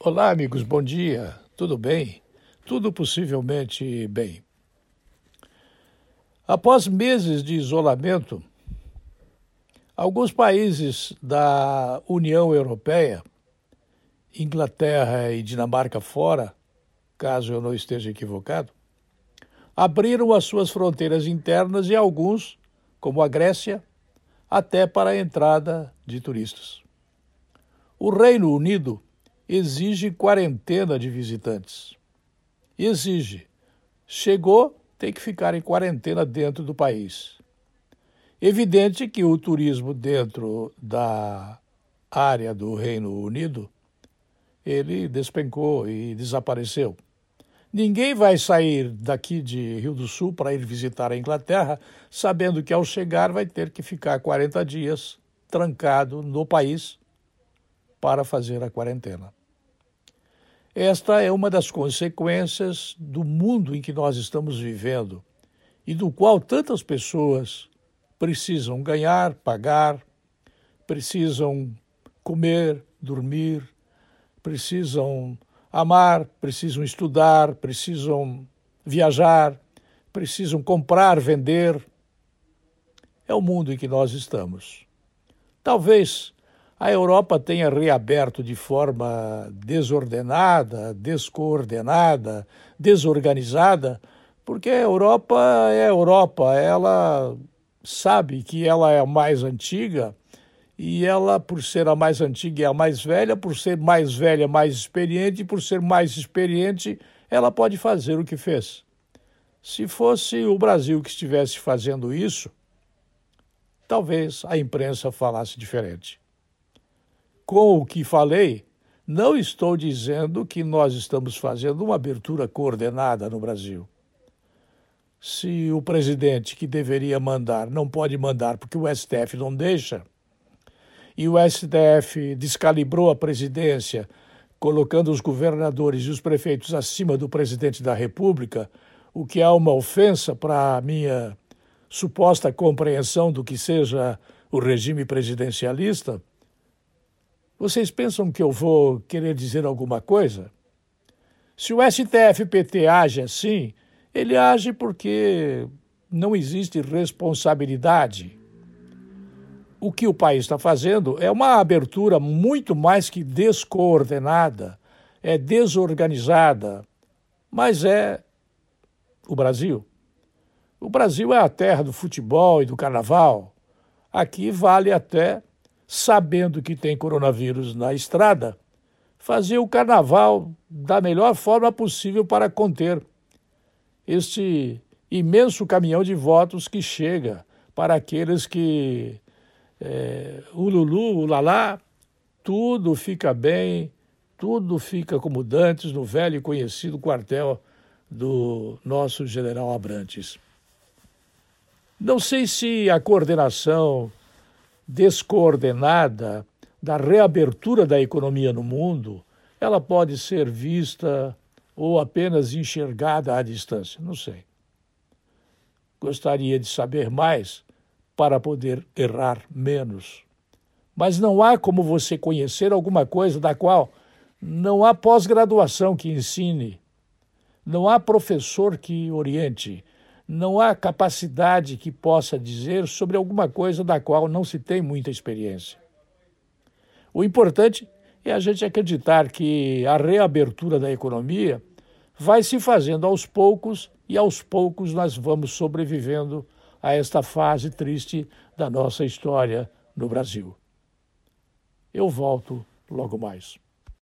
Olá, amigos, bom dia. Tudo bem? Tudo possivelmente bem. Após meses de isolamento, alguns países da União Europeia, Inglaterra e Dinamarca fora, caso eu não esteja equivocado, abriram as suas fronteiras internas e alguns, como a Grécia, até para a entrada de turistas. O Reino Unido exige quarentena de visitantes. Exige. Chegou, tem que ficar em quarentena dentro do país. Evidente que o turismo dentro da área do Reino Unido ele despencou e desapareceu. Ninguém vai sair daqui de Rio do Sul para ir visitar a Inglaterra sabendo que ao chegar vai ter que ficar 40 dias trancado no país para fazer a quarentena. Esta é uma das consequências do mundo em que nós estamos vivendo e do qual tantas pessoas precisam ganhar, pagar, precisam comer, dormir, precisam amar, precisam estudar, precisam viajar, precisam comprar, vender. É o mundo em que nós estamos. Talvez a Europa tenha reaberto de forma desordenada, descoordenada, desorganizada, porque a Europa é a Europa, ela sabe que ela é a mais antiga e ela, por ser a mais antiga e a mais velha, por ser mais velha, mais experiente, por ser mais experiente, ela pode fazer o que fez. Se fosse o Brasil que estivesse fazendo isso, talvez a imprensa falasse diferente com o que falei, não estou dizendo que nós estamos fazendo uma abertura coordenada no Brasil. Se o presidente que deveria mandar não pode mandar porque o STF não deixa, e o STF descalibrou a presidência, colocando os governadores e os prefeitos acima do presidente da República, o que é uma ofensa para a minha suposta compreensão do que seja o regime presidencialista, vocês pensam que eu vou querer dizer alguma coisa? Se o STF-PT age assim, ele age porque não existe responsabilidade. O que o país está fazendo é uma abertura muito mais que descoordenada, é desorganizada, mas é o Brasil. O Brasil é a terra do futebol e do carnaval. Aqui vale até sabendo que tem coronavírus na estrada, fazer o carnaval da melhor forma possível para conter este imenso caminhão de votos que chega para aqueles que é, o Lulu, o Lalá, tudo fica bem, tudo fica como dantes no velho e conhecido quartel do nosso general Abrantes. Não sei se a coordenação descoordenada da reabertura da economia no mundo, ela pode ser vista ou apenas enxergada à distância, não sei. Gostaria de saber mais para poder errar menos. Mas não há como você conhecer alguma coisa da qual não há pós-graduação que ensine, não há professor que oriente, não há capacidade que possa dizer sobre alguma coisa da qual não se tem muita experiência. O importante é a gente acreditar que a reabertura da economia vai se fazendo aos poucos e aos poucos nós vamos sobrevivendo a esta fase triste da nossa história no Brasil. Eu volto logo mais.